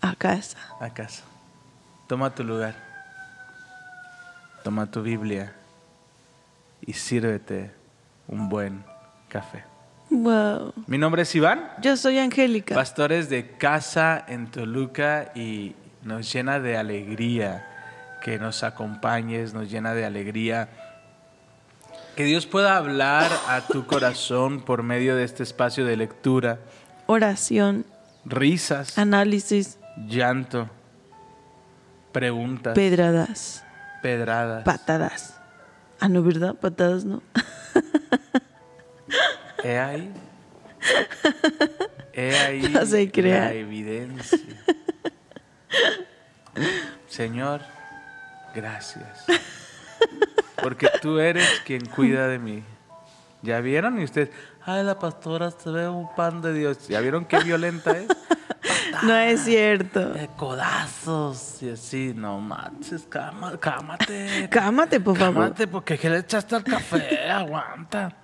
A casa. a casa. Toma tu lugar. Toma tu Biblia y sírvete un buen café. Wow. Mi nombre es Iván, Yo soy Angélica. pastores de casa en Toluca y nos llena de alegría que nos acompañes, nos llena de alegría que Dios pueda hablar a tu corazón por medio de este espacio de lectura, Oración, risas, análisis, llanto, preguntas, pedradas, pedradas. patadas. Ah, no, ¿verdad? Patadas, no. He ahí. He ahí No la evidencia. Señor, gracias. Porque tú eres quien cuida de mí. ¿Ya vieron? Y ustedes, ay, la pastora se ve un pan de Dios. ¿Ya vieron qué violenta es? No es cierto. Eh, codazos y así, no manches, cama- cámate. Cámate, por favor. Cámate, porque ¿qué le echaste al café? Aguanta.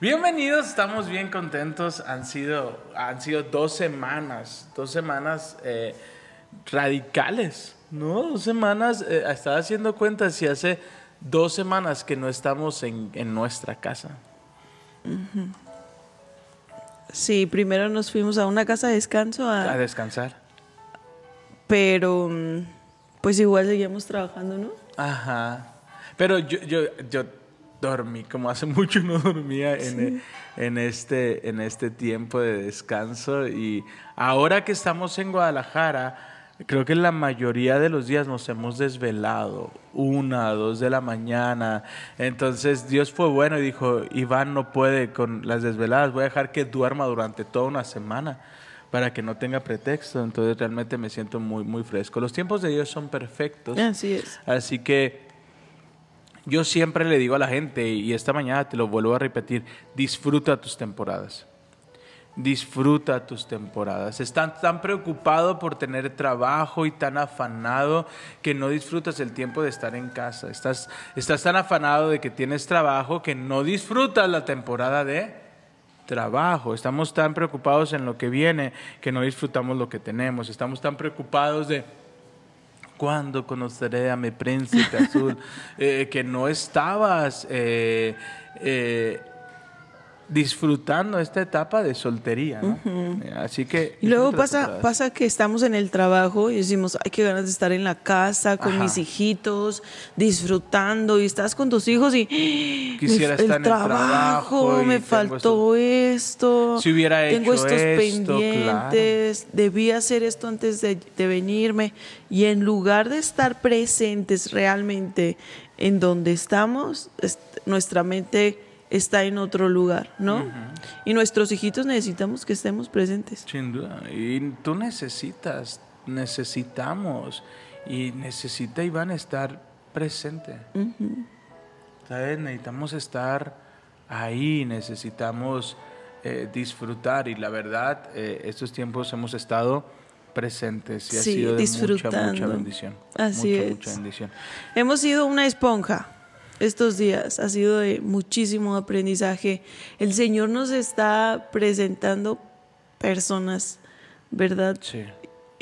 Bienvenidos, estamos bien contentos. Han sido, han sido dos semanas, dos semanas eh, radicales, ¿no? Dos semanas, eh, estaba haciendo cuentas y hace dos semanas que no estamos en, en nuestra casa. Sí, primero nos fuimos a una casa de descanso, a- A descansar. pero mm, pues igual seguíamos trabajando, ¿no? Ajá. Pero yo, yo, yo dormí, como hace mucho no dormía en, en, este, en este tiempo de descanso. Y ahora que estamos en Guadalajara, creo que la mayoría de los días nos hemos desvelado, una, dos de la mañana. Entonces Dios fue bueno y dijo, Iván no puede con las desveladas, voy a dejar que duerma durante toda una semana para que no tenga pretexto. Entonces realmente me siento muy, muy fresco. Los tiempos de Dios son perfectos. Así es. Así que yo siempre le digo a la gente, y esta mañana te lo vuelvo a repetir, disfruta tus temporadas. Disfruta tus temporadas. Estás tan preocupado por tener trabajo y tan afanado que no disfrutas el tiempo de estar en casa. Estás, estás tan afanado de que tienes trabajo que no disfrutas la temporada de trabajo. Estamos tan preocupados en lo que viene que no disfrutamos lo que tenemos. Estamos tan preocupados de ¿Cuándo conoceré a mi príncipe azul? Eh, que no estabas eh, eh, disfrutando esta etapa de soltería, ¿no? Así que... Y luego pasa, pasa que estamos en el trabajo y decimos, ay, qué ganas de estar en la casa con Ajá. mis hijitos, disfrutando, y estás con tus hijos y Quisiera me- estar en el trabajo me tengo faltó esto, Si hubiera tengo hecho estos esto, pendientes, debí hacer esto antes de, de venirme. Y en lugar de estar presentes realmente en donde estamos, est- nuestra mente está en otro lugar, ¿no? Y nuestros hijitos necesitamos que estemos presentes. Sin duda. Y tú necesitas, necesitamos, y necesita Iván estar presente. ¿Sabes? Necesitamos estar ahí, necesitamos eh, disfrutar. Y la verdad, eh, estos tiempos hemos estado presentes y ha sido de mucha, mucha bendición. Así mucha, es. mucha bendición. Hemos sido una esponja estos días, ha sido de muchísimo aprendizaje. El Señor nos está presentando personas, ¿verdad? Sí.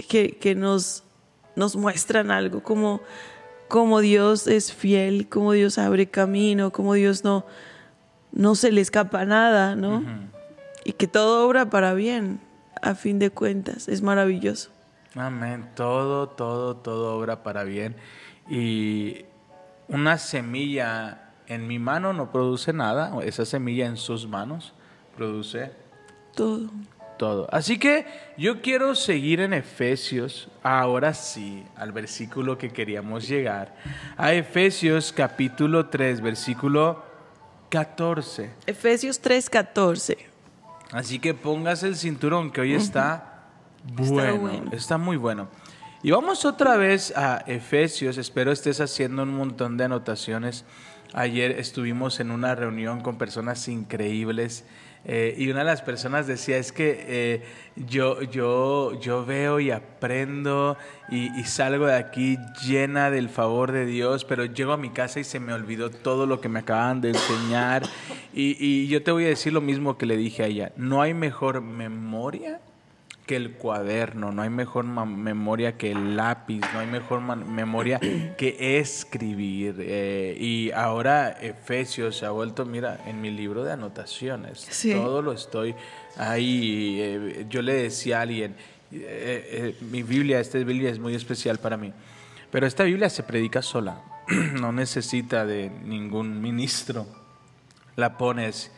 Que, que nos, nos muestran algo, como, como Dios es fiel, como Dios abre camino, como Dios no, no se le escapa nada, ¿no? Y que todo obra para bien, a fin de cuentas, es maravilloso. Amén. Todo, todo, todo obra para bien. Y una semilla en mi mano no produce nada. Esa semilla en sus manos produce Todo. todo. Así que yo quiero seguir en Efesios, ahora sí, al versículo que queríamos llegar. A Efesios capítulo 3, versículo 14. Efesios 3:14. Así que pongas el cinturón que hoy está bueno, está bueno. muy bueno. Y vamos otra vez a Efesios. Espero estés haciendo un montón de anotaciones. Ayer estuvimos en una reunión con personas increíbles eh, y una de las personas decía es que eh, yo, yo, yo veo y aprendo y, salgo de aquí llena del favor de Dios, pero llego a mi casa y se me olvidó todo lo que me acaban de enseñar. Y yo te voy a decir lo mismo que le dije a ella, no hay mejor memoria que el cuaderno, no hay mejor memoria que el lápiz, no hay mejor memoria que escribir. eh, y ahora Efesios se ha vuelto, mira, en mi libro de anotaciones, Sí. todo lo estoy ahí. eh, yo le decía a alguien, eh, mi Biblia, esta Biblia es muy especial para mí, pero esta Biblia se predica sola, no necesita de ningún ministro. La pones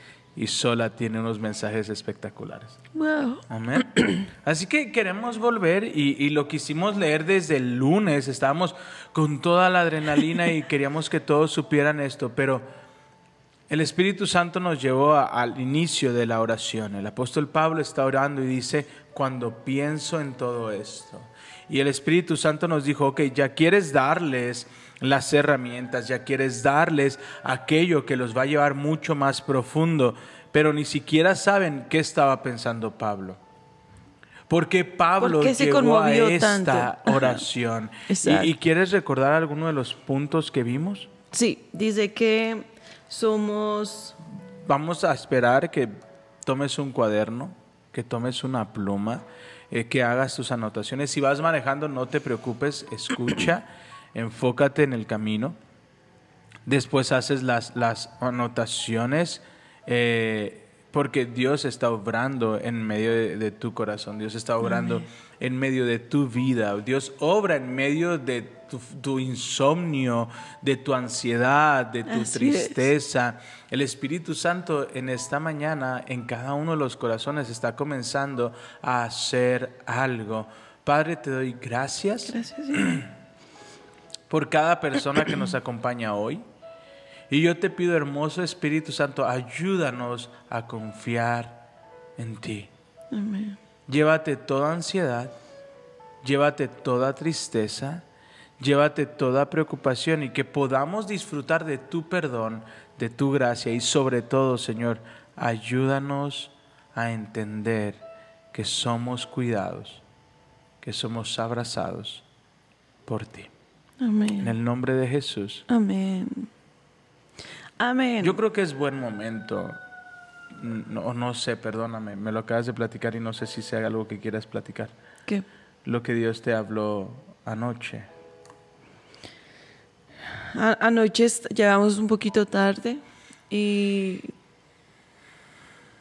y sola tiene unos mensajes espectaculares. Wow. Amén. Así que queremos volver y, y lo quisimos leer desde el lunes. Estábamos con toda la adrenalina y queríamos que todos supieran esto, pero el Espíritu Santo nos llevó a- al inicio de la oración. El apóstol Pablo está orando y dice, cuando pienso en todo esto. Y el Espíritu Santo nos dijo, ok, ya quieres darles las herramientas, ya quieres darles aquello que los va a llevar mucho más profundo, pero ni siquiera saben qué estaba pensando Pablo. Porque Pablo ¿Por qué se llegó a esta tanto? oración. Exacto. ¿Y, y quieres recordar alguno de los puntos que vimos? Sí, dice que somos Vamos a esperar que tomes un cuaderno, que tomes una pluma, eh, que hagas tus anotaciones. Si vas manejando, no te preocupes, escucha, enfócate en el camino. Después haces las, las anotaciones, eh, porque Dios está obrando en medio de, de tu corazón, Dios está obrando en medio de tu vida, Dios obra en medio de tu, tu insomnio, de tu ansiedad, de tu Así es. tristeza. El Espíritu Santo en esta mañana, en cada uno de los corazones, está comenzando a hacer algo. Padre, te doy gracias Gracias. Por cada persona que nos acompaña hoy. Y yo te pido, hermoso Espíritu Santo, ayúdanos a confiar en ti. Amén. Llévate toda ansiedad, llévate toda tristeza, llévate toda preocupación y que podamos disfrutar de tu perdón, de tu gracia y sobre todo, Señor, ayúdanos a entender que somos cuidados, que somos abrazados por ti. En el nombre de Jesús. Amén. Amén. Yo creo que es buen momento. No, no sé, perdóname, me lo acabas de platicar y no sé si sea algo que quieras platicar. que Lo que Dios te habló anoche. anoche llegamos un poquito tarde y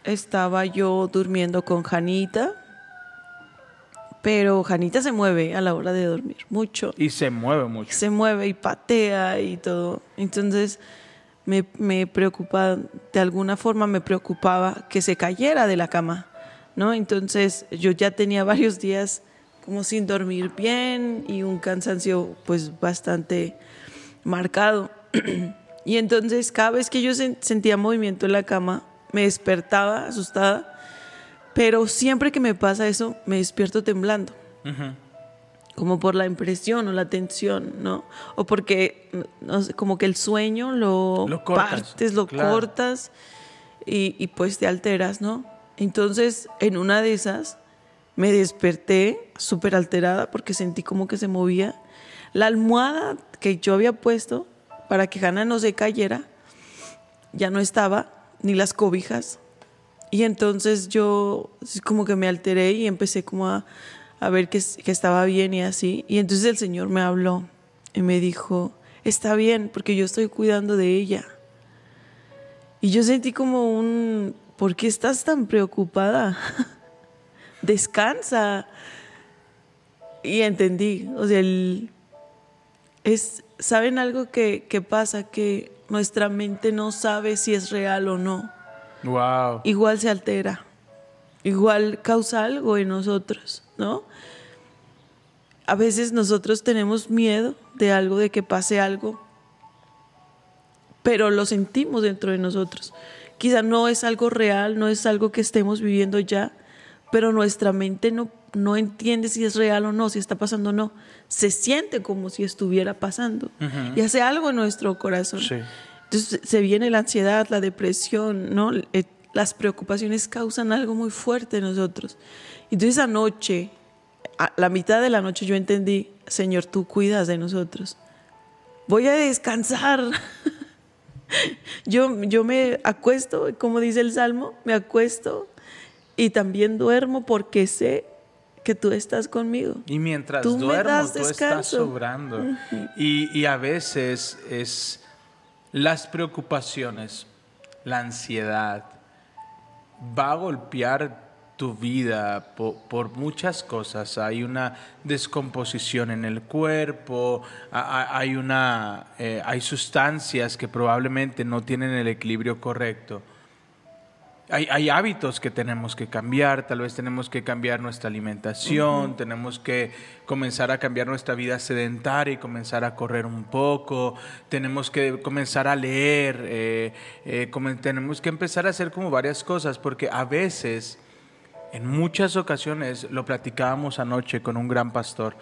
estaba yo durmiendo con Janita, pero Janita se mueve a la hora de dormir, mucho. Y se mueve mucho. se mueve y patea y todo. Entonces me, me preocupa, de alguna forma me preocupaba que se cayera de la cama, ¿no? Entonces yo ya tenía varios días como sin dormir bien y un cansancio pues bastante marcado. y entonces cada vez que yo sen- sentía movimiento en la cama, me despertaba asustada, pero siempre que me pasa eso, me despierto temblando como por la impresión o la tensión, ¿no? O porque, no sé, como que el sueño lo, Lo cortas, partes, lo claro. cortas y, y pues te alteras, ¿no? Entonces, en una de esas, me desperté súper alterada porque sentí como que se movía. La almohada que yo había puesto para que Hannah no se cayera, ya no estaba, ni las cobijas. Y entonces yo como que me alteré y empecé como a, a ver que, que estaba bien y así. Y entonces el Señor me habló y me dijo, está bien porque yo estoy cuidando de ella. Y yo sentí como un, ¿por qué estás tan preocupada? Descansa. Y entendí, o sea, el, es, ¿saben algo que, que pasa? Que nuestra mente no sabe si es real o no Wow. igual se altera, igual causa algo en nosotros, ¿no? A veces nosotros tenemos miedo de algo, de que pase algo, pero lo sentimos dentro de nosotros. Quizá no es algo real, no es algo que estemos viviendo ya, pero nuestra mente no, no entiende si es real o no, si está pasando o no. Se siente como si estuviera pasando y hace algo en nuestro corazón. Sí. Entonces se viene la ansiedad, la depresión, ¿no? Eh, Las preocupaciones causan algo muy fuerte en nosotros. Entonces anoche, a la mitad de la noche yo entendí, Señor, tú cuidas de nosotros. Voy a descansar. yo, yo me acuesto, como dice el Salmo, me acuesto y también duermo porque sé que tú estás conmigo. Y mientras Tú me duermo, das tú estás sobrando. y, y a veces es las preocupaciones, la ansiedad, va a golpear tu vida po- por, muchas cosas. Hay una descomposición en el cuerpo, hay, una, eh, hay sustancias que probablemente no tienen el equilibrio correcto. Hay, hay hábitos que tenemos que cambiar, tal vez tenemos que cambiar nuestra alimentación, tenemos que comenzar a cambiar nuestra vida sedentaria y comenzar a correr un poco, tenemos que comenzar a leer, eh, eh, tenemos que empezar a hacer como varias cosas, porque a veces, en muchas ocasiones, lo platicábamos anoche con un gran pastor,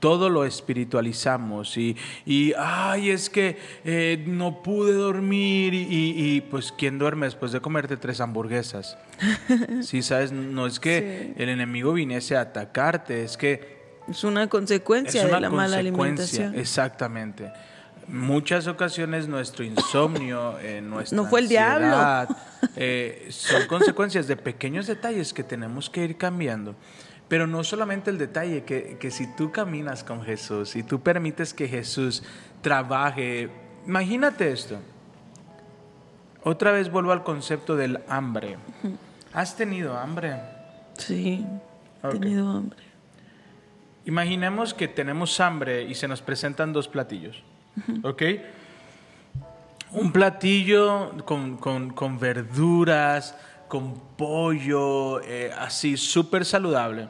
todo lo espiritualizamos y, y, ay, es que eh, no pude dormir y, y- y, pues ¿quién duerme después de comerte tres hamburguesas? Sí, sabes, no es que el enemigo viniese a atacarte, es que Es una consecuencia es una de la mala consecuencia, alimentación. Exactamente. Muchas ocasiones nuestro insomnio, eh, nuestra No fue el diablo. ansiedad, eh, son consecuencias de pequeños detalles que tenemos que ir cambiando. Pero no solamente el detalle, que, que si tú caminas con Jesús y tú permites que Jesús trabaje, imagínate esto. Otra vez vuelvo al concepto del hambre. ¿Has tenido hambre? Sí, he tenido hambre. Imaginemos que tenemos hambre y se nos presentan dos platillos, ¿ok? Un platillo con, con- con verduras, con pollo, eh, así súper saludable.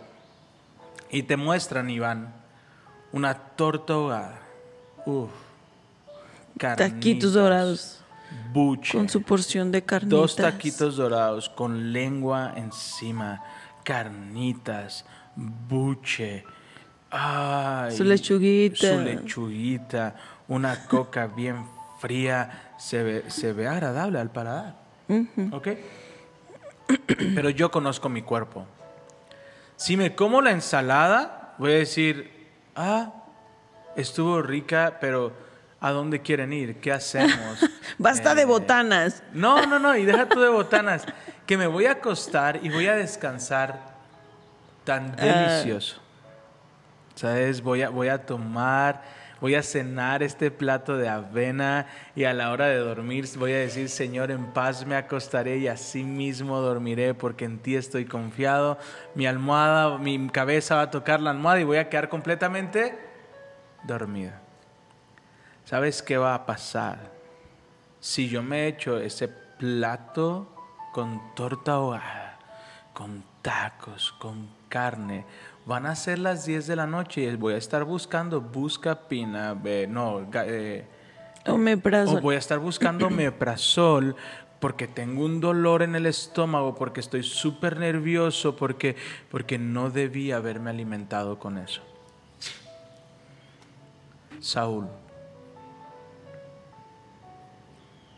Y te muestran, Iván, una torta ahogada. Uf. Taquitos carnitas, dorados Buche. con su porción de carnitas. Dos taquitos dorados con lengua encima, carnitas, buche, ay, Su lechuguita. su lechuguita, una coca bien fría, se ve, se ve agradable al paladar. ¿Ok? Pero yo conozco mi cuerpo. Si me como la ensalada, voy a decir, ah, estuvo rica, pero ¿a dónde quieren ir? ¿Qué hacemos? Basta de Eh, botanas. no, no, no, y deja tú de botanas. Que me voy a acostar y voy a descansar tan delicioso. ¿Sabes? Voy a, voy a tomar, voy a cenar este plato de avena y a la hora de dormir voy a decir, Señor, en paz me acostaré y así mismo dormiré porque en ti estoy confiado. Mi almohada, mi cabeza va a tocar la almohada y voy a quedar completamente dormida. ¿Sabes qué va a pasar? Si yo me echo ese plato con torta ahogada, con tacos, con carne, van a ser las 10 de la noche y voy a estar buscando busca pina, eh, no, eh, Omeprazol. o voy a estar buscando meprazol porque tengo un dolor en el estómago, porque estoy súper nervioso, porque, porque no debí haberme alimentado con eso. Saúl.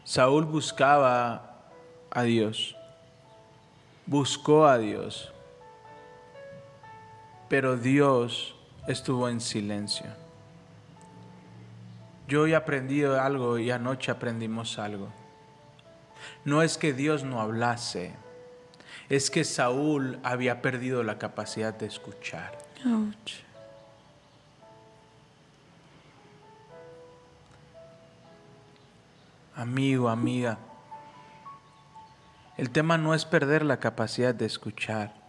Saúl buscaba a Dios, buscó a Dios, pero Dios estuvo en silencio. Yo hoy aprendí algo y anoche aprendimos algo. No es que Dios no hablase, es que Saúl había perdido la capacidad de escuchar. Ouch. Amigo, amiga, el tema no es perder la capacidad de escuchar,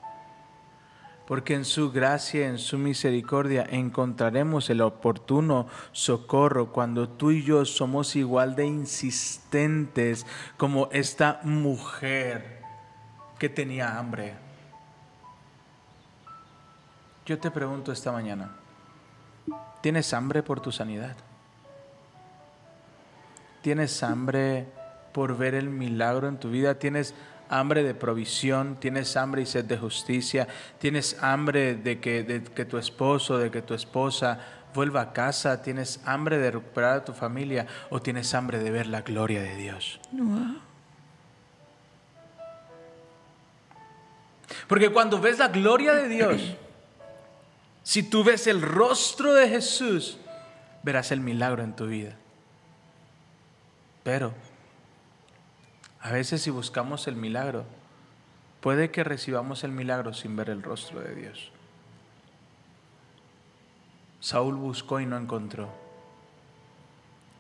porque en su gracia, en su misericordia, encontraremos el oportuno socorro cuando tú y yo somos igual de insistentes como esta mujer que tenía hambre. Yo te pregunto esta mañana, ¿tienes hambre por tu sanidad? ¿Tienes hambre por ver el milagro en tu vida? ¿Tienes hambre de provisión, tienes hambre y sed de justicia, tienes hambre de que, de que tu esposo, de que tu esposa vuelva a casa, tienes hambre de recuperar a tu familia o tienes hambre de ver la gloria de Dios. Wow. Porque cuando ves la gloria de Dios, si tú ves el rostro de Jesús, verás el milagro en tu vida. Pero a veces si buscamos el milagro, puede que recibamos el milagro sin ver el rostro de Dios. Saúl buscó y no encontró.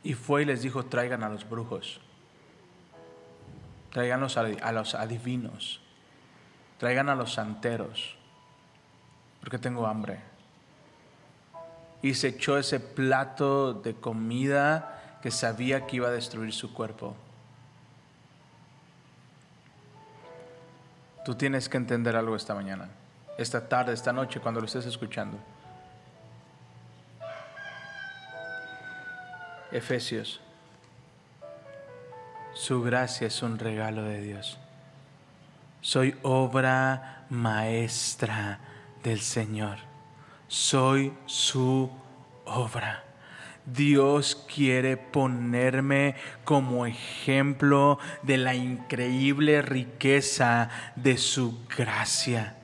Y fue y les dijo, traigan a los brujos, traigan a los, adivinos, traigan a los santeros, porque tengo hambre. Y se echó ese plato de comida que sabía que iba a destruir su cuerpo. Tú tienes que entender algo esta mañana, esta tarde, esta noche, cuando lo estés escuchando. Efesios, su gracia es un regalo de Dios. Soy obra maestra del Señor. Soy su obra. Dios quiere ponerme como ejemplo de la increíble riqueza de su gracia.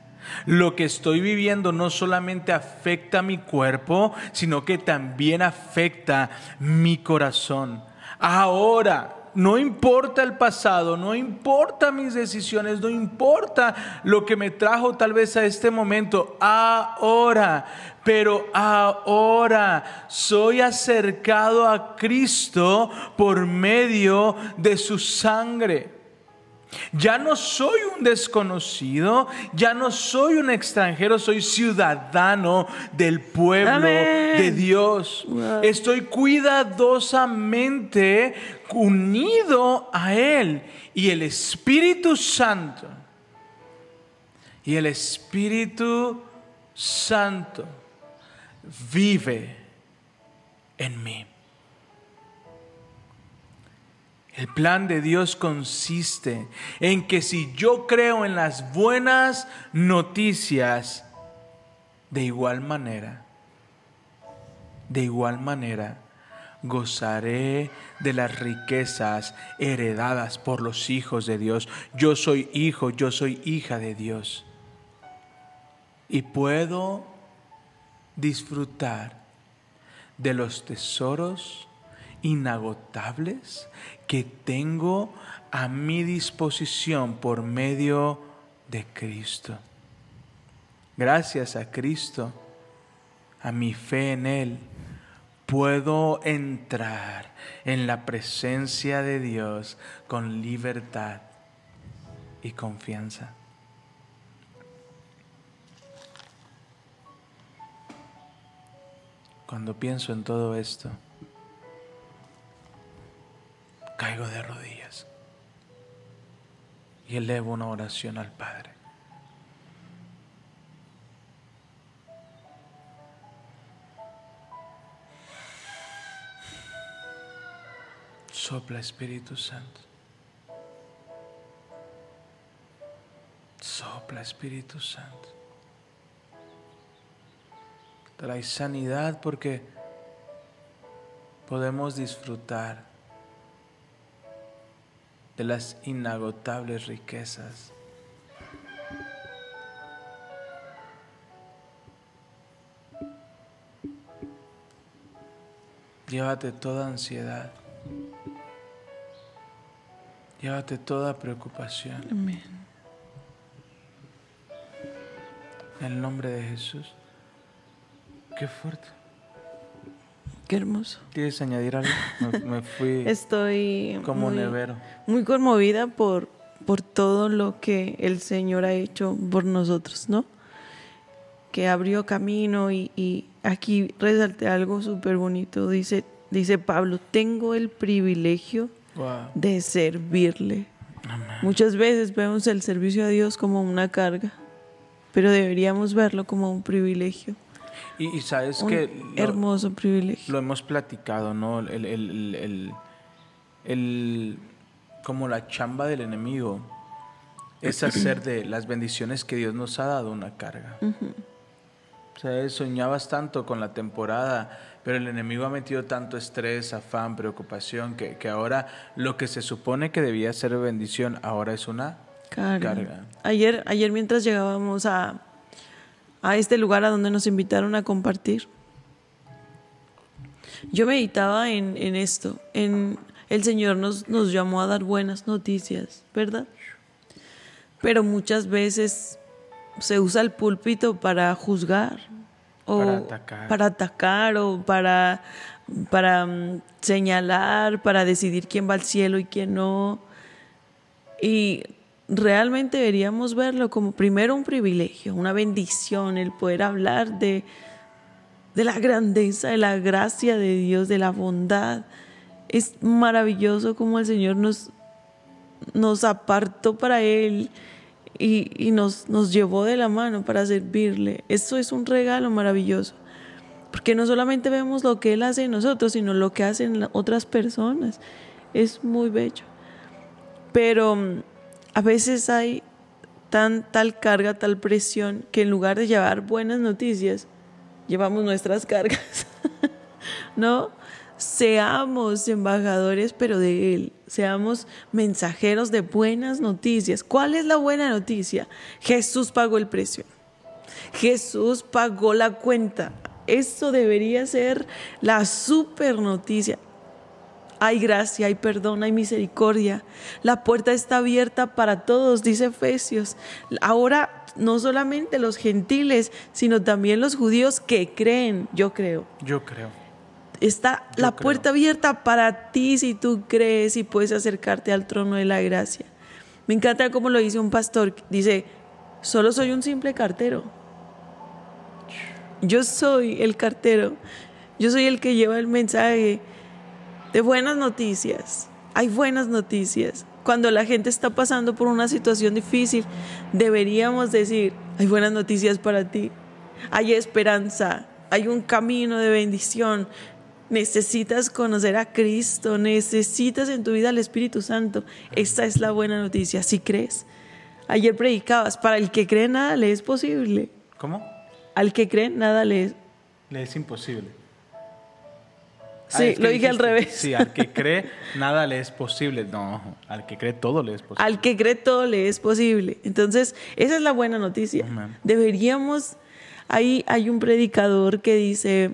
Lo que estoy viviendo no solamente afecta mi cuerpo, sino que también afecta mi corazón. Ahora, no importa el pasado, no importa mis decisiones, no importa lo que me trajo tal vez a este momento, ahora, pero ahora soy acercado a Cristo por medio de su sangre. Ya no soy un desconocido, ya no soy un extranjero, soy ciudadano del pueblo Amén. de Dios. Estoy cuidadosamente unido a Él y el Espíritu Santo. Y el Espíritu Santo vive en mí. El plan de Dios consiste en que si yo creo en las buenas noticias, de igual manera, de igual manera, gozaré de las riquezas heredadas por los hijos de Dios. Yo soy hijo, yo soy hija de Dios. Y puedo disfrutar de los tesoros inagotables que tengo a mi disposición por medio de Cristo. Gracias a Cristo, a mi fe en Él, puedo entrar en la presencia de Dios con libertad y confianza. Cuando pienso en todo esto, caigo de rodillas y elevo una oración al Padre. Sopla Espíritu Santo. Sopla Espíritu Santo. Trae sanidad porque podemos disfrutar de las inagotables riquezas. Llévate toda ansiedad. Llévate toda preocupación. Amén. En el nombre de Jesús. Qué fuerte. Qué hermoso. ¿Quieres añadir algo? Me, me fui Estoy como muy, nevero. muy conmovida por, por todo lo que el Señor ha hecho por nosotros, ¿no? Que abrió camino y, y aquí resalté algo súper bonito. Dice, dice Pablo, tengo el privilegio Wow. de servirle. Amén. Muchas veces vemos el servicio a Dios como una carga, pero deberíamos verlo como un privilegio, Y, y sabes un que lo, hermoso privilegio. lo hemos platicado, ¿no? El, el- el- el- el- como la chamba del enemigo es hacer de las bendiciones que Dios nos ha dado una carga. O sea, soñabas tanto con la temporada, pero el enemigo ha metido tanto estrés, afán, preocupación, que, que ahora lo que se supone que debía ser bendición, ahora es una Carga. carga. Ayer, ayer mientras llegábamos a, a este lugar a donde nos invitaron a compartir, yo meditaba en, en esto, en el Señor nos, nos llamó a dar buenas noticias, ¿verdad? Pero muchas veces se usa el púlpito para juzgar o Para atacar. para atacar o para, para mm, señalar, para decidir quién va al cielo y quién no. Y realmente deberíamos verlo como primero un privilegio, una bendición, el poder hablar de, de la grandeza, de la gracia de Dios, de la bondad. Es maravilloso como el Señor nos, nos apartó para Él y, nos, nos llevó de la mano para servirle. Eso es un regalo maravilloso. Porque no solamente vemos lo que Él hace en nosotros, sino lo que hacen otras personas. Es muy bello. Pero mm, a veces hay tal carga, tal presión, que en lugar de llevar buenas noticias, llevamos nuestras cargas. ¿No? Seamos embajadores, pero de Él. Seamos mensajeros de buenas noticias. ¿Cuál es la buena noticia? Jesús pagó el precio. Jesús pagó la cuenta. Eso debería ser la super noticia. Hay gracia, hay perdón, hay misericordia. La puerta está abierta para todos, dice Efesios. Ahora no solamente los gentiles, sino también los judíos que creen, yo creo. Yo creo. Está Yo la creo. puerta abierta para ti si tú crees y puedes acercarte al trono de la gracia. Me encanta cómo lo dice un pastor. Dice, solo soy un simple cartero. Yo soy el cartero. Yo soy el que lleva el mensaje de buenas noticias. Hay buenas noticias. Cuando la gente está pasando por una situación difícil, deberíamos decir, hay buenas noticias para ti. Hay esperanza, hay un camino de bendición. Necesitas conocer a Cristo, necesitas en tu vida al Espíritu Santo. Esta es la buena noticia, si crees. Ayer predicabas, para el que cree nada le es posible. ¿Cómo? Al que cree nada le es... Le es imposible. Sí, Ah, es que lo dije al revés. Sí, al que cree nada le es posible. No, al que cree todo le es posible. Al que cree todo le es posible. Entonces, esa es la buena noticia. Deberíamos, ahí hay un predicador que dice,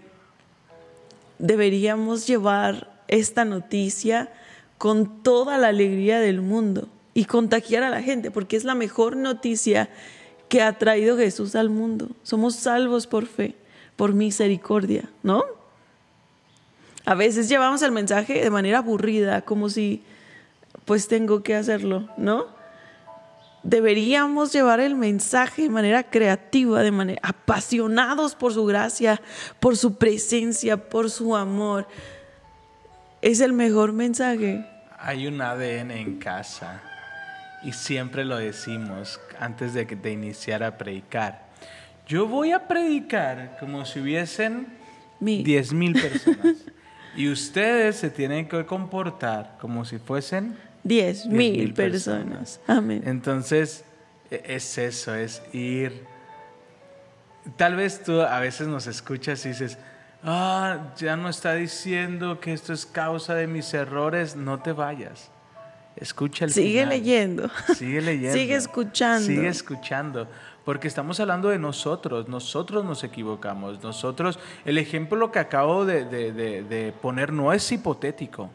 deberíamos llevar esta noticia con toda la alegría del mundo y contagiar a la gente, porque es la mejor noticia que ha traído Jesús al mundo. Somos salvos por fe, por misericordia, ¿no? A veces llevamos el mensaje de manera aburrida, como si pues tengo que hacerlo, ¿no? Deberíamos llevar el mensaje de manera creativa, de manera apasionados por su gracia, por su presencia, por su amor. Es el mejor mensaje. Hay un ADN en casa y siempre lo decimos antes de, iniciar a predicar. Yo voy a predicar como si hubiesen Mi- 10 mil personas y ustedes se tienen que comportar como si fuesen Diez mil personas. personas. Amén. Entonces, e- es eso, es ir. Tal vez tú a veces nos escuchas y dices, ah, ya no está diciendo que esto es causa de mis errores, no te vayas. Escucha el Sigue final. leyendo. Sigue leyendo. Sigue escuchando. Sigue escuchando. Porque estamos hablando de nosotros. Nosotros nos equivocamos. Nosotros, el ejemplo que acabo de, de- de- de poner no es hipotético.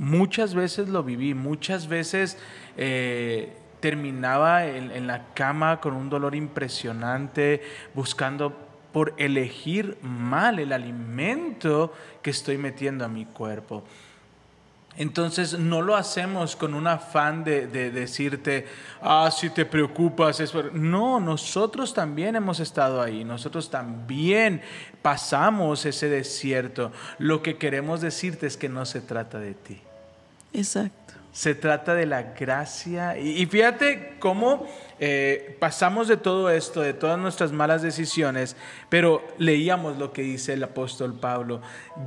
Muchas veces lo viví. Muchas veces eh, terminaba en, la cama con un dolor impresionante, buscando por elegir mal el alimento que estoy metiendo a mi cuerpo. Entonces no lo hacemos con un afán de, de decirte, ah, si te preocupas, es por-". No, nosotros también hemos estado ahí, nosotros también pasamos ese desierto. Lo que queremos decirte es que no se trata de ti. Exacto. Se trata de la gracia. Y, fíjate cómo eh, pasamos de todo esto, de todas nuestras malas decisiones, pero leíamos lo que dice el apóstol Pablo.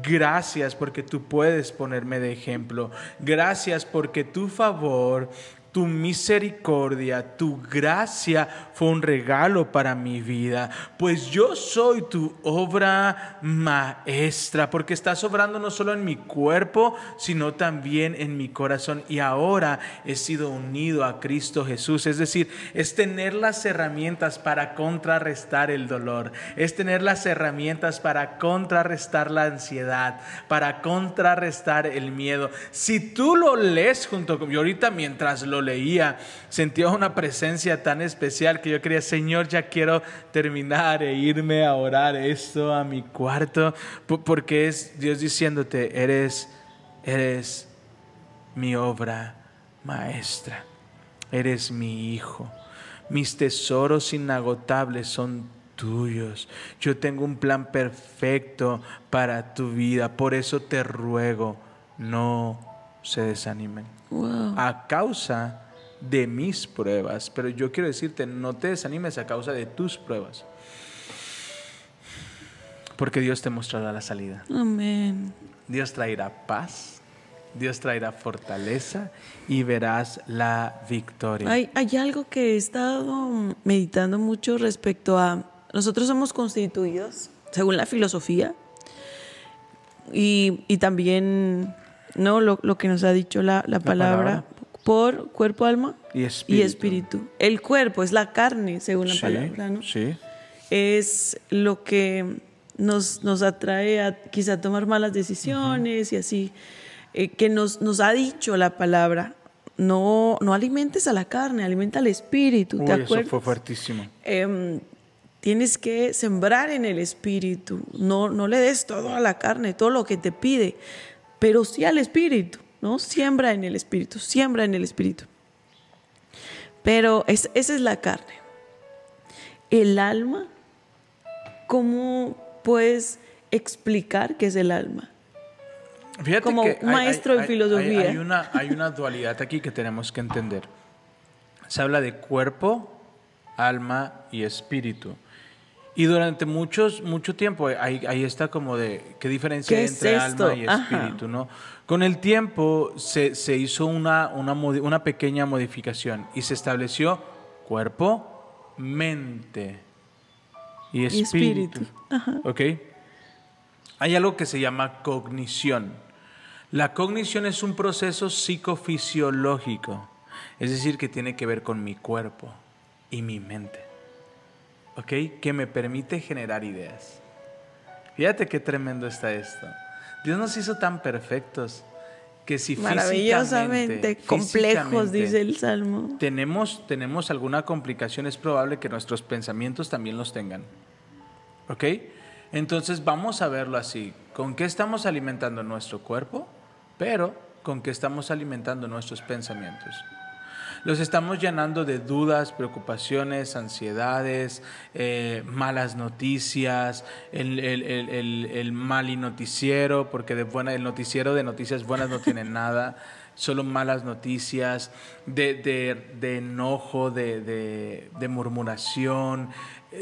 Gracias porque tú puedes ponerme de ejemplo. Gracias porque tu favor tu misericordia, tu gracia fue un regalo para mi vida, pues yo soy tu obra maestra, porque estás obrando no solo en mi cuerpo, sino también en mi corazón. Y ahora he sido unido a Cristo Jesús, es decir, es tener las herramientas para contrarrestar el dolor, es tener las herramientas para contrarrestar la ansiedad, para contrarrestar el miedo. Si tú lo lees junto con yo ahorita mientras lo leía, sentía una presencia tan especial que yo quería, Señor, ya quiero terminar e irme a orar esto a mi cuarto, porque es Dios diciéndote, eres, eres mi obra maestra, eres mi hijo, mis tesoros inagotables son tuyos. Yo tengo un plan perfecto para tu vida, por eso te ruego, no se desanimen. A causa de mis pruebas. Pero yo quiero decirte, no te desanimes a causa de tus pruebas. Porque Dios te mostrará la salida. Amén. Dios traerá paz, Dios traerá fortaleza y verás la victoria. Hay, hay algo que he estado meditando mucho respecto a, nosotros somos constituidos, según la filosofía, y, y también ¿no? Lo, lo, que nos ha dicho la, la, palabra, por cuerpo, alma y espíritu. y espíritu. El cuerpo es la carne, según la Sí, palabra, ¿no? Sí. Es lo que nos, nos atrae a quizá tomar malas decisiones y así, eh, que nos, nos ha dicho la palabra. No, no alimentes a la carne, alimenta al espíritu. Uy, ¿Te eso acuerdas? fue fuertísimo. Em, tienes que sembrar en el espíritu. No, no le des todo a la carne, todo lo que te pide, pero sí al espíritu, ¿no? Siembra en el espíritu, siembra en el espíritu. Pero es- esa es la carne. El alma, ¿cómo puedes explicar qué es el alma? Fíjate Como que maestro de filosofía. Hay, hay una, hay una dualidad aquí que tenemos que entender. Se habla de cuerpo, alma y espíritu. Y durante muchos, mucho tiempo ahí, ahí está como de qué diferencia ¿Qué es entre alma y Ajá. espíritu, ¿no? Con el tiempo se, se hizo una, una, pequeña modificación y se estableció cuerpo, mente y Y espíritu. espíritu. Ajá. ¿Ok? Hay algo que se llama cognición. La cognición es un proceso psicofisiológico, es decir, que tiene que ver con mi cuerpo y mi mente. ¿Ok? Que me permite generar ideas. Fíjate qué tremendo está esto. Dios nos hizo tan perfectos que si Maravillosamente físicamente- complejos, físicamente dice el Salmo. tenemos, tenemos alguna complicación, es probable que nuestros pensamientos también los tengan. ¿Ok? Entonces vamos a verlo así. ¿Con qué estamos alimentando nuestro cuerpo? Pero con qué estamos alimentando nuestros pensamientos. Los estamos llenando de dudas, preocupaciones, ansiedades, eh, malas noticias, el, el, el, el, mal y noticiero, porque de buena, el noticiero de noticias buenas no tiene nada, solo malas noticias, de, de, de enojo, de, de, de murmuración,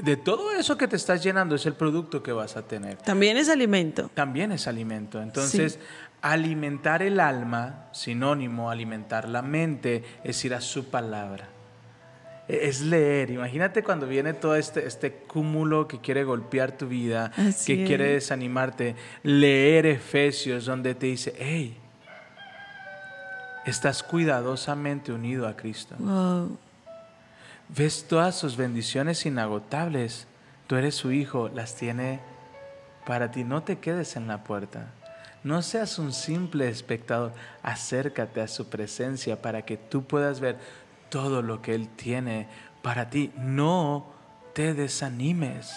de todo eso que te estás llenando es el producto que vas a tener También es alimento. también es alimento. Entonces, alimentar el alma, sinónimo, alimentar la mente, es ir a su palabra. E- Es leer. Imagínate cuando viene todo este, este cúmulo que quiere golpear tu vida, Así que quiere es. desanimarte. Leer Efesios, donde te dice, hey, estás cuidadosamente unido a Cristo. Wow. Ves todas sus bendiciones inagotables. Tú eres su hijo, las tiene para ti. No te quedes en la puerta. No seas un simple espectador. Acércate a su presencia para que tú puedas ver todo lo que Él tiene para ti. No te desanimes.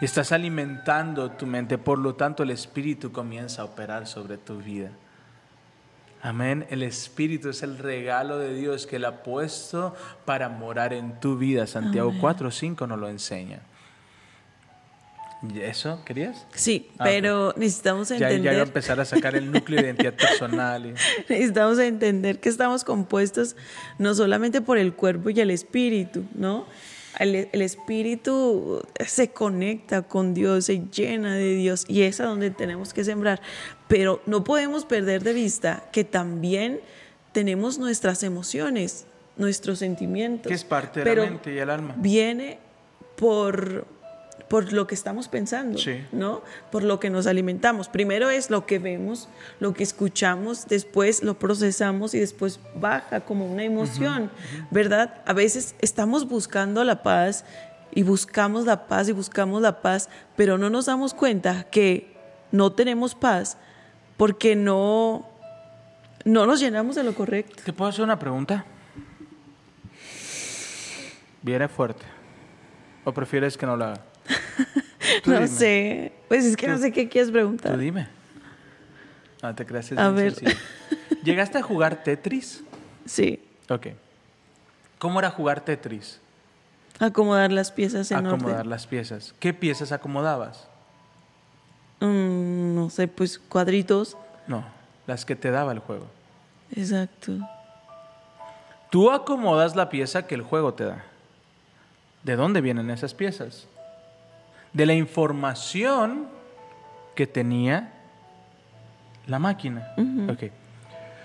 Estás alimentando tu mente, por lo tanto el Espíritu comienza a operar sobre tu vida. Amén. El Espíritu es el regalo de Dios que Él ha puesto para morar en tu vida. Santiago 4.5 nos lo enseña. ¿Y ¿Eso querías? Sí, Ah, pero necesitamos Ya, ya entender. iba a empezar a sacar el núcleo de identidad personal. y- Necesitamos entender que estamos compuestos no solamente por el cuerpo y el espíritu, ¿no? El, el espíritu se conecta con Dios, se llena de Dios y es a donde tenemos que sembrar. Pero no podemos perder de vista que también tenemos nuestras emociones, nuestros sentimientos. Que es parte de Pero la mente y el alma. Viene por, por lo que estamos pensando, Sí. ¿no? Por lo que nos alimentamos. Primero es lo que vemos, lo que escuchamos, después lo procesamos y después baja como una emoción, ¿verdad? A veces estamos buscando la paz y buscamos la paz y buscamos la paz, pero no nos damos cuenta que no tenemos paz porque no, no nos llenamos de lo correcto. ¿Te puedo hacer una pregunta? Viene fuerte. ¿O prefieres que no la haga? Tú No dime. sé, pues es que no sé qué quieres Tú preguntar. dime. No te creas, es A bien ver. sencillo. ¿Llegaste a jugar Tetris? Sí, Ok. ¿Cómo era jugar Tetris? acomodar las piezas en Acomodar orden. las piezas. ¿Qué piezas acomodabas? Mm, no sé, pues cuadritos. No, las que te daba el juego. Exacto. Tú acomodas la pieza que el juego te da. ¿De dónde vienen esas piezas? De la información que tenía la máquina. Ok.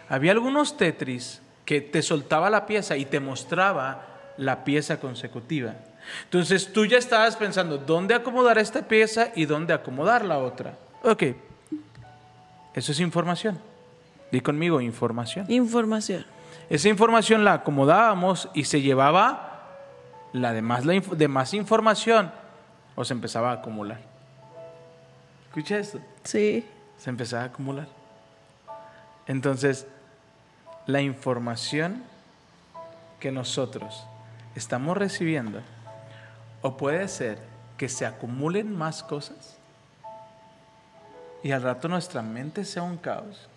Había algunos Tetris que te soltaba la pieza y te mostraba la pieza consecutiva. Entonces tú ya estabas pensando dónde acomodar esta pieza y dónde acomodar la otra. Ok. Eso es información. Di conmigo, información. Información. Esa información la acomodábamos y se llevaba la demás, la inf- demás información o se empezaba a acumular. ¿Escucha esto? Sí. Se empezaba a acumular. Entonces, la información que nosotros estamos recibiendo, o puede ser que se acumulen más cosas y al rato nuestra mente sea un caos.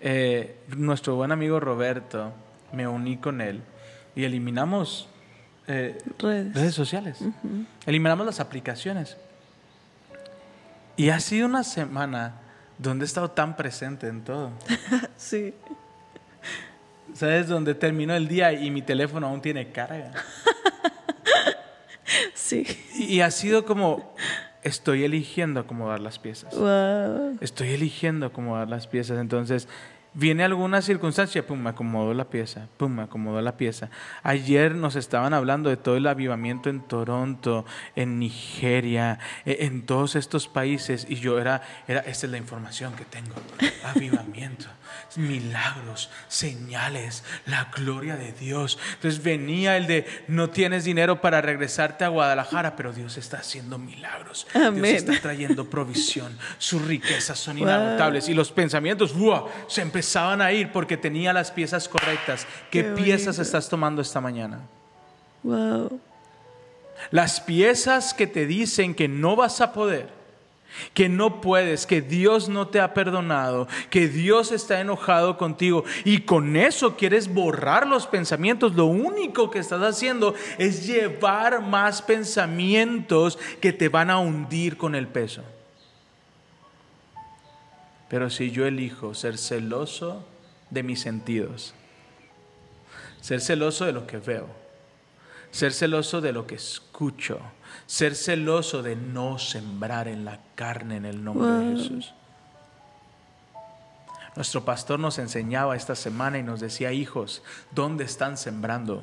Eh, nuestro buen amigo Roberto, me uní con él y eliminamos eh, Redes. redes sociales, eliminamos las aplicaciones. Y ha sido una semana donde he estado tan presente en todo. Sí. ¿Sabes? Donde terminó el día y mi teléfono aún tiene carga. Sí. Y ha sido como, estoy eligiendo acomodar las piezas. Wow. Estoy eligiendo acomodar las piezas. Entonces, viene alguna circunstancia, pum, me acomodó la pieza, pum, me acomodó la pieza. Ayer nos estaban hablando de todo el avivamiento en Toronto, en Nigeria, e- en todos estos países. Y yo era, era esta es la información que tengo. Avivamiento, milagros, señales, la gloria de Dios. Entonces venía el de, no tienes dinero para regresarte a Guadalajara, pero Dios está haciendo milagros. Amén. Dios está trayendo provisión. Sus riquezas son inagotables. Y los pensamientos ¡buah! se empezaban a ir porque tenía las piezas correctas. ¿Qué, Qué piezas bonito. estás tomando esta mañana? Wow. Las piezas que te dicen que no vas a poder, que no puedes, que Dios no te ha perdonado, que Dios está enojado contigo y con eso quieres borrar los pensamientos, lo único que estás haciendo es llevar más pensamientos que te van a hundir con el peso. Pero si yo elijo ser celoso de mis sentidos, ser celoso de lo que veo, ser celoso de lo que escucho, ser celoso de no sembrar en la carne en el nombre de Jesús. Nuestro pastor nos enseñaba esta semana y nos decía, hijos, ¿dónde están sembrando?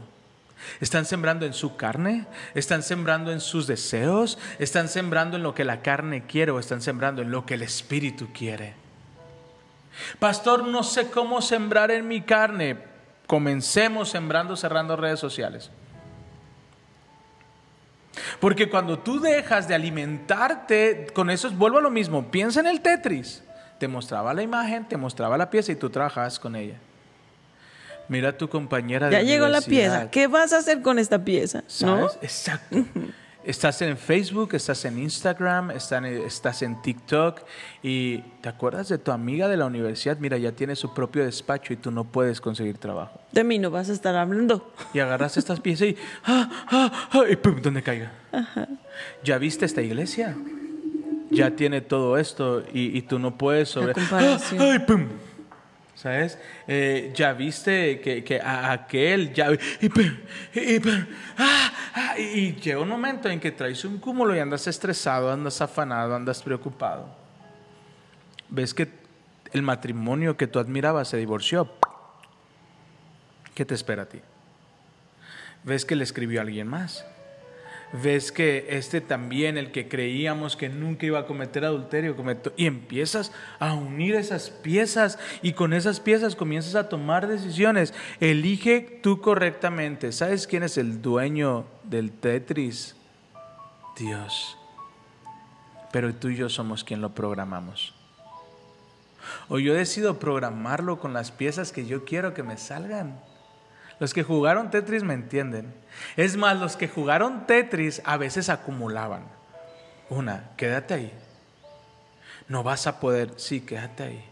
¿Están sembrando en su carne? ¿Están sembrando en sus deseos? ¿Están sembrando en lo que la carne quiere o están sembrando en lo que el espíritu quiere? Pastor, no sé cómo sembrar en mi carne. Comencemos sembrando, cerrando redes sociales. Porque cuando tú dejas de alimentarte con eso, vuelvo a lo mismo, piensa en el Tetris. Te mostraba la imagen, te mostraba la pieza y tú trabajabas con ella. Mira a tu compañera de Ya llegó la pieza. ¿Qué vas a hacer con esta pieza? ¿No? Exacto. Estás en Facebook, estás en Instagram, estás en TikTok y te acuerdas de tu amiga de la universidad, mira, ya tiene su propio despacho y tú no puedes conseguir trabajo. De mí no vas a estar hablando. Y agarras estas piezas y, ah, ah, ah, y pum, donde caiga. ¿Ya viste esta iglesia? Ya tiene todo esto y, y tú no puedes sobre... comparación. Ah, ay, pum. ¿Sabes? Eh, ya viste que, que a aquel ya... Ah, ah, y- y llega un momento en que traes un cúmulo y andas estresado, andas afanado, andas preocupado. Ves que el matrimonio que tú admirabas se divorció. ¿Qué te espera a ti? ves que le escribió a alguien más. Ves que este también, el que creíamos que nunca iba a cometer adulterio, cometió. Y empiezas a unir esas piezas y con esas piezas comienzas a tomar decisiones. Elige tú correctamente. ¿Sabes quién es el dueño del Tetris? Dios. Pero tú y yo somos quien lo programamos. O yo decido programarlo con las piezas que yo quiero que me salgan. Los que jugaron Tetris me entienden. Es más, los que jugaron Tetris a veces acumulaban. Una, quédate ahí. No vas a poder, sí, quédate ahí.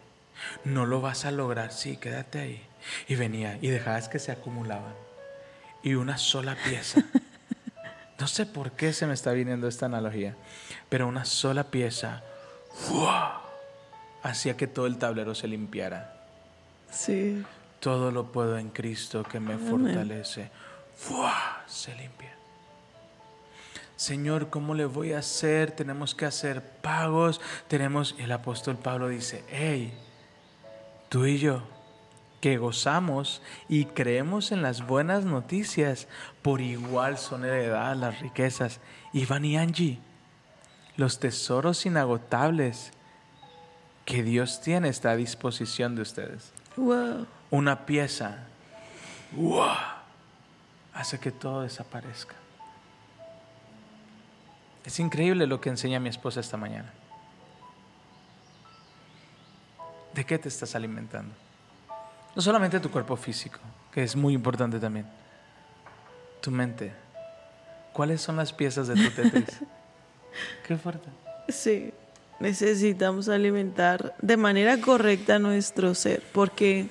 No lo vas a lograr, sí, quédate ahí. Y venía y dejabas que se acumulaban. Y una sola pieza. No sé por qué se me está viniendo esta analogía, pero una sola pieza ¡fua! hacía que todo el tablero se limpiara. Sí. Todo lo puedo en Cristo que me fortalece. ¡Fua! Se limpia. Señor, ¿cómo le voy a hacer? Tenemos que hacer pagos. Tenemos. El apóstol Pablo dice: Hey, tú y yo, que gozamos y creemos en las buenas noticias, por igual son heredadas las riquezas. Iván y Angie, los tesoros inagotables que Dios tiene está a disposición de ustedes Wow. Una pieza hace que todo desaparezca. Es increíble lo que enseña mi esposa esta mañana. ¿De qué te estás alimentando? No solamente tu cuerpo físico, que es muy importante también. Tu mente. ¿Cuáles son las piezas de tu Tetris? qué fuerte. Sí, necesitamos alimentar de manera correcta nuestro ser, porque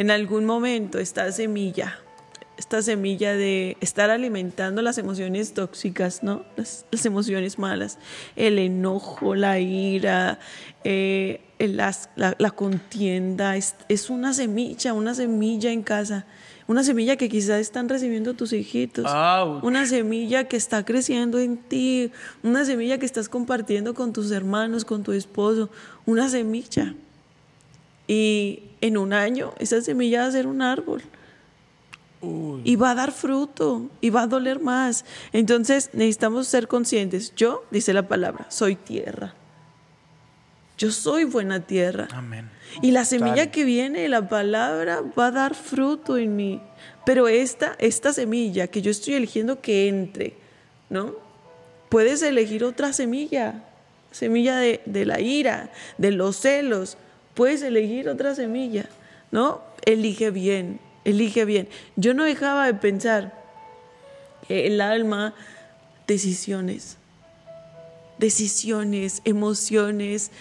en algún momento esta semilla, esta semilla de estar alimentando las emociones tóxicas, ¿no? Las, las emociones malas, el enojo, la ira, eh, las- la, la contienda, es, es una semilla, una semilla en casa. Una semilla que quizás están recibiendo tus hijitos. Ouch. Una semilla que está creciendo en ti. Una semilla que estás compartiendo con tus hermanos, con tu esposo. Una semilla. Y en un año esa semilla va a ser un árbol. Uy, Y va a dar fruto. Y va a doler más. Entonces necesitamos ser conscientes. Yo, dice la palabra, soy tierra. Yo soy buena tierra. amén. Y la semilla que viene de la palabra va a dar fruto en mí. Pero esta, esta semilla que yo estoy eligiendo que entre, ¿no? Puedes elegir otra semilla, semilla de, de la ira, de los celos. Puedes elegir otra semilla, ¿no? Elige bien, elige bien. Yo no dejaba de pensar que el alma, decisiones, decisiones, emociones,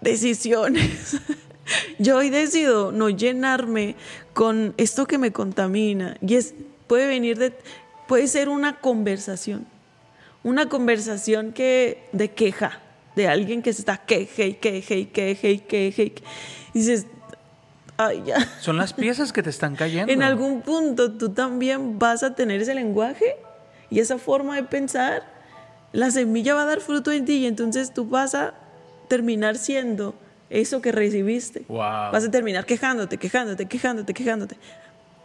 decisiones. Yo hoy decido no llenarme con esto que me contamina. Y puede venir de, puede ser una conversación. Una conversación que, de queja, de alguien que se está queje y queje y queje y queje. y que- y dices, ay, ya. Son las piezas que te están cayendo. En algún punto tú también vas a tener ese lenguaje y esa forma de pensar. La semilla va a dar fruto en ti y entonces tú vas a terminar siendo eso que recibiste. Wow. Vas a terminar quejándote, quejándote, quejándote, quejándote.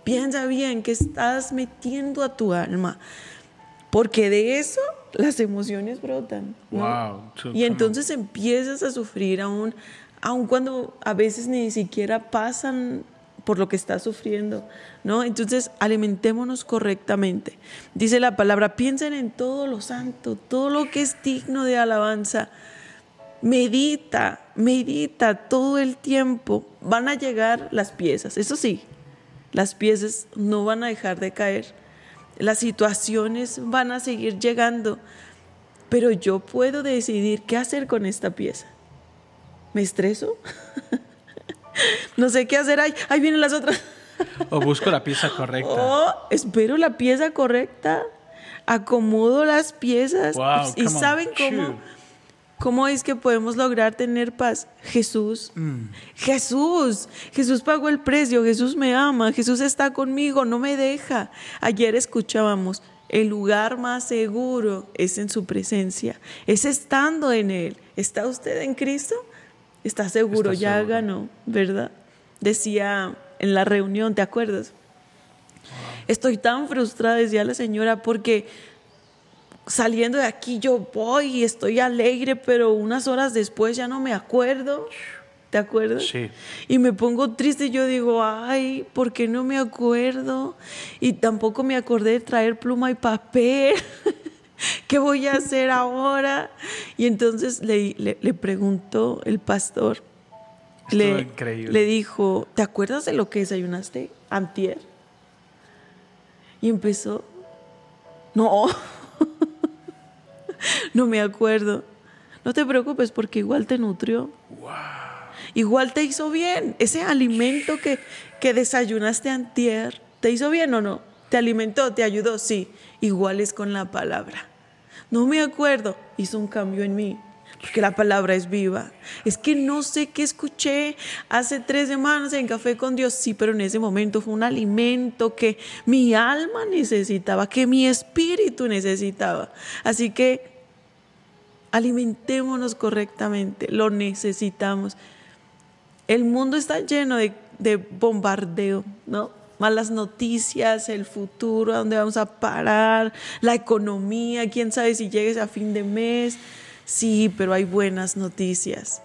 Piensa bien que estás metiendo a tu alma. Porque de eso las emociones brotan. ¿no? Wow, Y entonces empiezas a sufrir aún, aun cuando a veces ni siquiera pasan por lo que estás sufriendo, ¿no? Entonces alimentémonos correctamente. Dice la palabra, piensen en todo lo santo, todo lo que es digno de alabanza. Medita, medita todo el tiempo. Van a llegar las piezas, eso sí, las piezas no van a dejar de caer. Las situaciones van a seguir llegando, pero yo puedo decidir qué hacer con esta pieza. ¿Me estreso? no sé qué hacer. Ahí, ahí vienen las otras. O busco la pieza correcta. Oh, espero la pieza correcta. Acomodo las piezas. Wow, y come on, saben cómo, shoot. Cómo es que podemos lograr tener paz. Jesús. Mm. Jesús. Jesús pagó el precio. Jesús me ama. Jesús está conmigo. No me deja. Ayer escuchábamos. El lugar más seguro es en su presencia, es estando en Él. ¿Está usted en Cristo? Está seguro, Está ya seguro. ganó, ¿verdad? Decía en la reunión, ¿te acuerdas? Estoy tan frustrada, decía la señora, porque saliendo de aquí yo voy y estoy alegre, pero unas horas después ya no me acuerdo. ¿Te acuerdas? Sí. Y me pongo triste y yo digo, ay, ¿por qué no me acuerdo? Y tampoco me acordé de traer pluma y papel. ¿Qué voy a hacer ahora? Y entonces le, le, le preguntó el pastor, Estuvo le, increíble. le dijo, ¿te acuerdas de lo que desayunaste antier? Y empezó, no, no me acuerdo. No te preocupes porque igual te nutrió. Igual te hizo bien. Ese alimento que, que desayunaste antier, ¿te hizo bien o no? ¿Te alimentó? ¿Te ayudó? Sí. Igual es con la palabra. No me acuerdo. Hizo un cambio en mí. Porque la palabra es viva. Es que no sé qué escuché hace tres semanas en Café con Dios. Sí, pero en ese momento fue un alimento que mi alma necesitaba, que mi espíritu necesitaba. Así que alimentémonos correctamente. Lo necesitamos. El mundo está lleno de, de bombardeo, ¿no? Malas noticias, el futuro, a dónde vamos a parar, la economía, quién sabe si llegues a fin de mes. Sí, pero hay buenas noticias.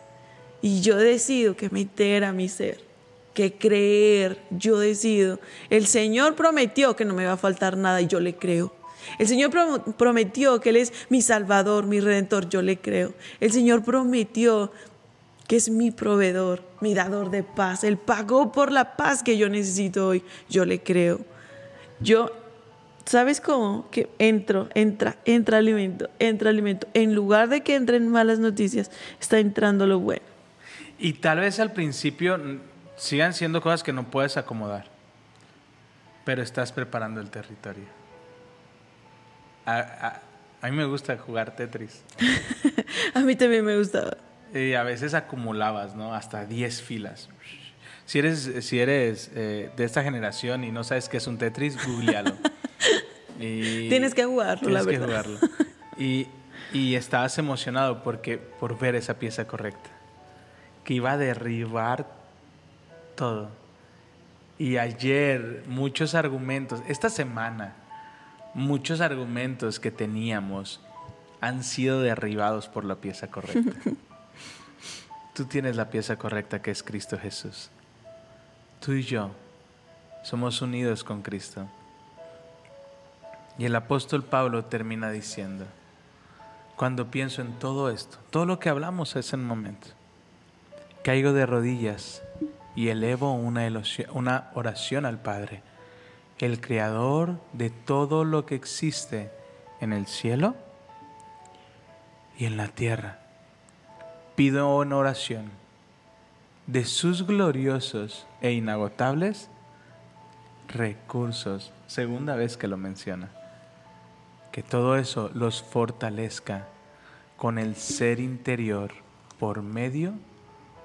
Y yo decido que meter a mi ser, que creer, yo decido. El Señor prometió que no me va a faltar nada y yo le creo. El Señor prom- prometió que Él es mi Salvador, mi Redentor, yo le creo. El Señor prometió que es mi proveedor, mi dador de paz. Él pagó por la paz que yo necesito hoy. Yo le creo. Yo, ¿sabes cómo? Que entro, entra, entra alimento, entra alimento. En lugar de que entren malas noticias, está entrando lo bueno. Y tal vez al principio sigan siendo cosas que no puedes acomodar, pero estás preparando el territorio. A, a- a mí me gusta jugar Tetris. A mí también me gustaba. Y a veces acumulabas, ¿no? Hasta 10 filas. Si eres, si eres eh, de esta generación y no sabes qué es un Tetris, googlealo. Y Tienes que jugarlo, la tienes que verdad. jugarlo. Y, y estabas emocionado porque, por ver esa pieza correcta, que iba a derribar todo. Y ayer muchos argumentos, esta semana, muchos argumentos que teníamos han sido derribados por la pieza correcta. Tú tienes la pieza correcta que es Cristo Jesús. Tú y yo somos unidos con Cristo. Y el apóstol Pablo termina diciendo, cuando pienso en todo esto, todo lo que hablamos ese momento, caigo de rodillas y elevo una oración al Padre, el creador de todo lo que existe en el cielo y en la tierra. Pido una oración de sus gloriosos e inagotables recursos, segunda vez que lo menciona, que todo eso los fortalezca con el ser interior por medio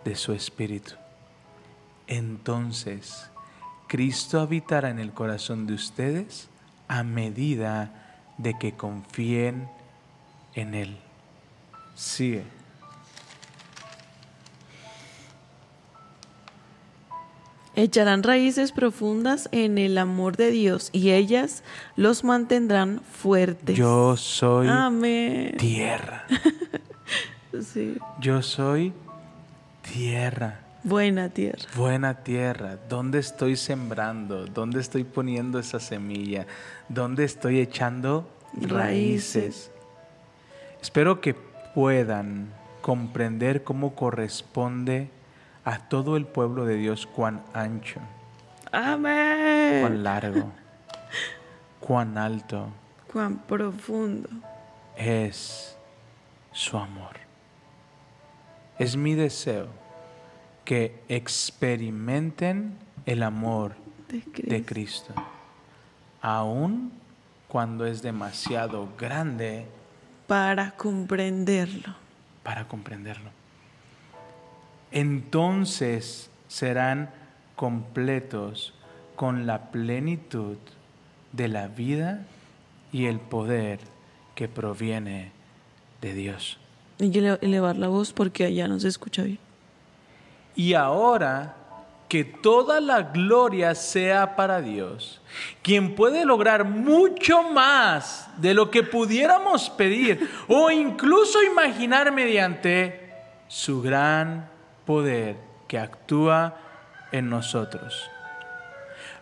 de su espíritu. Entonces, Cristo habitará en el corazón de ustedes a medida de que confíen en Él. Sigue. Echarán raíces profundas en el amor de Dios y ellas los mantendrán fuertes. Yo soy Amén. tierra. Sí. Yo soy tierra. Buena tierra. Buena tierra, ¿dónde estoy sembrando? ¿Dónde estoy poniendo esa semilla? ¿Dónde estoy echando raíces? Raíces. Espero que puedan comprender cómo corresponde a todo el pueblo de Dios cuán ancho, cuán Amén. largo, cuán alto Cuán profundo. es su amor. Es mi deseo que experimenten el amor De de Cristo. Aun cuando es demasiado grande Para comprenderlo. para comprenderlo. Entonces serán completos con la plenitud de la vida y el poder que proviene de Dios. Ele- elevar la voz porque allá no se escucha bien. Y ahora que toda la gloria sea para Dios, quien puede lograr mucho más de lo que pudiéramos pedir o incluso imaginar mediante su gran poder que actúa en nosotros.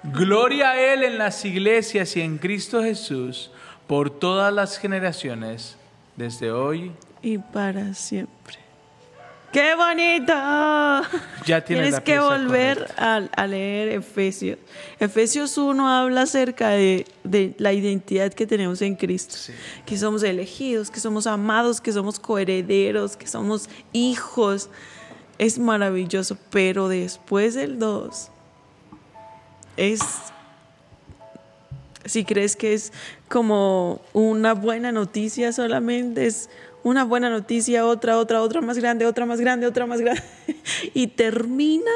Gloria a Él en las iglesias y en Cristo Jesús por todas las generaciones, desde hoy. y para siempre. ¡Qué bonito! Ya tienes la que volver a, a leer Efesios. Efesios 1 habla acerca de, de la identidad que tenemos en Cristo. Sí. Que somos elegidos, que somos amados, que somos coherederos, que somos hijos. Es maravilloso, pero después del 2 es si crees que es como una buena noticia solamente, es una buena noticia, otra, otra, otra más grande, otra más grande, otra más grande. Y termina,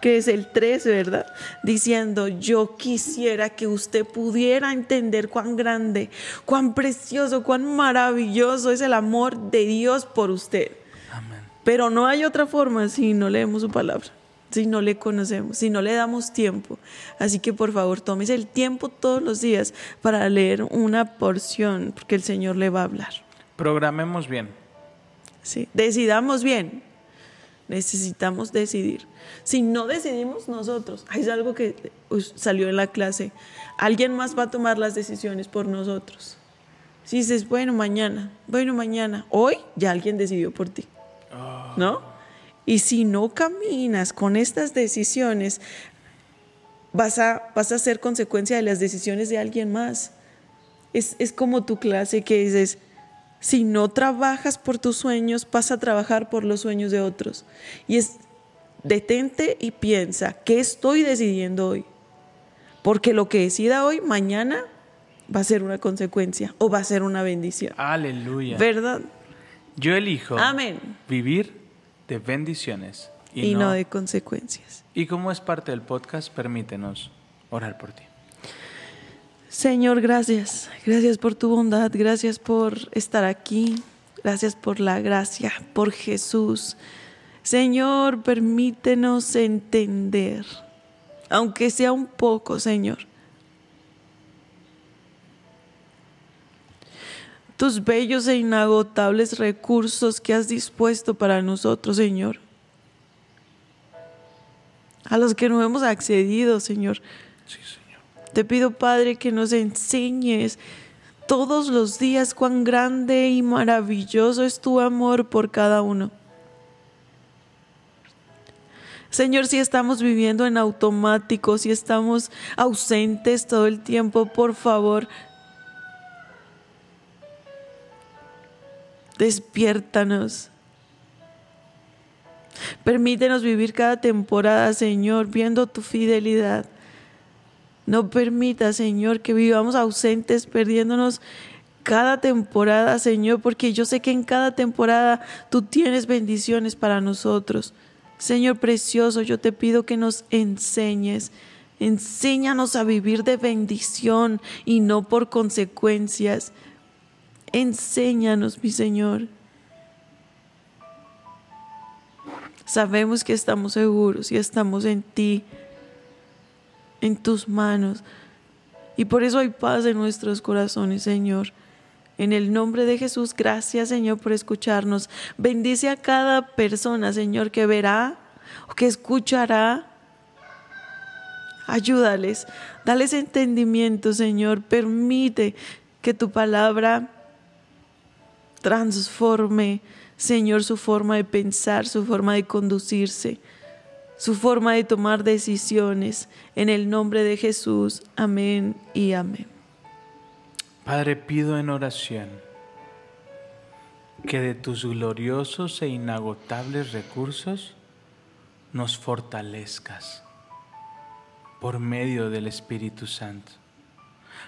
que es el 3, ¿verdad? Diciendo, yo quisiera que usted pudiera entender cuán grande, cuán precioso, cuán maravilloso es el amor de Dios por usted. Amén. Pero no hay otra forma si no leemos su palabra, si no le conocemos, si no le damos tiempo. Así que por favor, tómese el tiempo todos los días para leer una porción, porque el Señor le va a hablar. Programemos bien. ¿sí? Decidamos bien. Necesitamos decidir. Si no decidimos nosotros, es algo que salió en la clase, alguien más va a tomar las decisiones por nosotros. Si dices, bueno, mañana, bueno, mañana, hoy ya alguien decidió por ti. ¿No? Y si no caminas con estas decisiones, vas a, vas a ser consecuencia de las decisiones de alguien más. Es, es como tu clase que dices, si no trabajas por tus sueños, vas a trabajar por los sueños de otros. Y es, detente y piensa, ¿qué estoy decidiendo hoy? Porque lo que decida hoy, mañana, va a ser una consecuencia o va a ser una bendición. Aleluya. ¿Verdad? Yo elijo Amén. vivir de bendiciones y, Y, no, no de consecuencias. Y como es parte del podcast, permítenos orar por ti. Señor, gracias. Gracias por tu bondad. Gracias por estar aquí. Gracias por la gracia, por Jesús. Señor, permítenos entender, aunque sea un poco, Señor. Tus bellos e inagotables recursos que has dispuesto para nosotros, Señor. A los que no hemos accedido, Señor. Te pido, Padre, que nos enseñes todos los días cuán grande y maravilloso es tu amor por cada uno. Señor, si estamos viviendo en automático, si estamos ausentes todo el tiempo, por favor, despiértanos. Permítenos vivir cada temporada, Señor, viendo tu fidelidad. No permita, Señor, que vivamos ausentes, perdiéndonos cada temporada, Señor, porque yo sé que en cada temporada tú tienes bendiciones para nosotros. Señor precioso, yo te pido que nos enseñes. Enséñanos a vivir de bendición y no por consecuencias. Enséñanos, mi Señor. Sabemos que estamos seguros y estamos en ti en tus manos. Y por eso hay paz en nuestros corazones, Señor. En el nombre de Jesús, gracias, Señor, por escucharnos. Bendice a cada persona, Señor, que verá o que escuchará. Ayúdales, dales entendimiento, Señor. Permite que tu palabra transforme, Señor, su forma de pensar, su forma de conducirse su forma de tomar decisiones. En el nombre de Jesús, amén y amén. Padre, pido en oración que de tus gloriosos e inagotables recursos nos fortalezcas por medio del Espíritu Santo.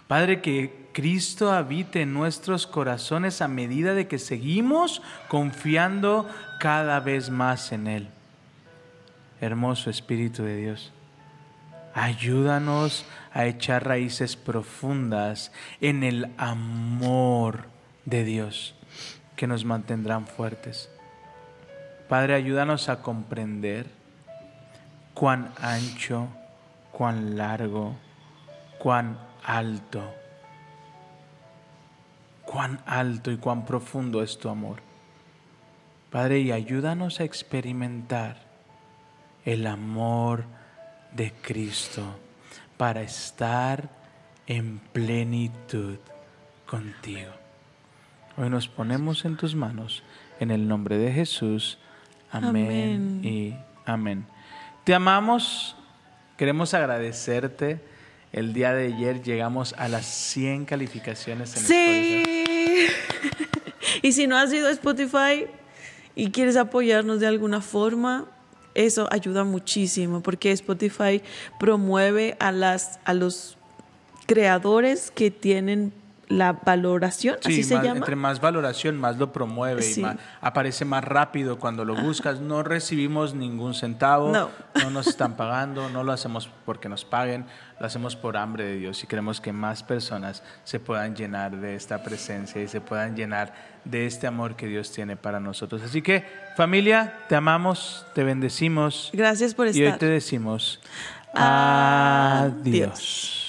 Padre, que Cristo habite en nuestros corazones a medida de que seguimos confiando cada vez más en Él. Hermoso Espíritu de Dios, ayúdanos a echar raíces profundas en el amor de Dios que nos mantendrán fuertes. Padre, ayúdanos a comprender cuán ancho, cuán largo, cuán alto, cuán alto y cuán profundo es tu amor. Padre, y ayúdanos a experimentar el amor de Cristo para estar en plenitud contigo. Hoy nos ponemos en tus manos en el nombre de Jesús. Amén, Amén. y amén. Te amamos, queremos agradecerte. El día de ayer llegamos a las 100 calificaciones en Spotify. Sí. y si no has ido a Spotify y quieres apoyarnos de alguna forma, eso ayuda muchísimo porque Spotify promueve a las a los creadores que tienen la valoración, Sí, así se más- llama. entre más valoración, más lo promueve Sí. y más- aparece más rápido cuando lo buscas. No recibimos ningún centavo, No. no nos están pagando, no lo hacemos porque nos paguen, lo hacemos por hambre de Dios y queremos que más personas se puedan llenar de esta presencia y se puedan llenar de este amor que Dios tiene para nosotros. Así que, familia, te amamos, te bendecimos Gracias por y hoy estar. te decimos Adiós. adiós.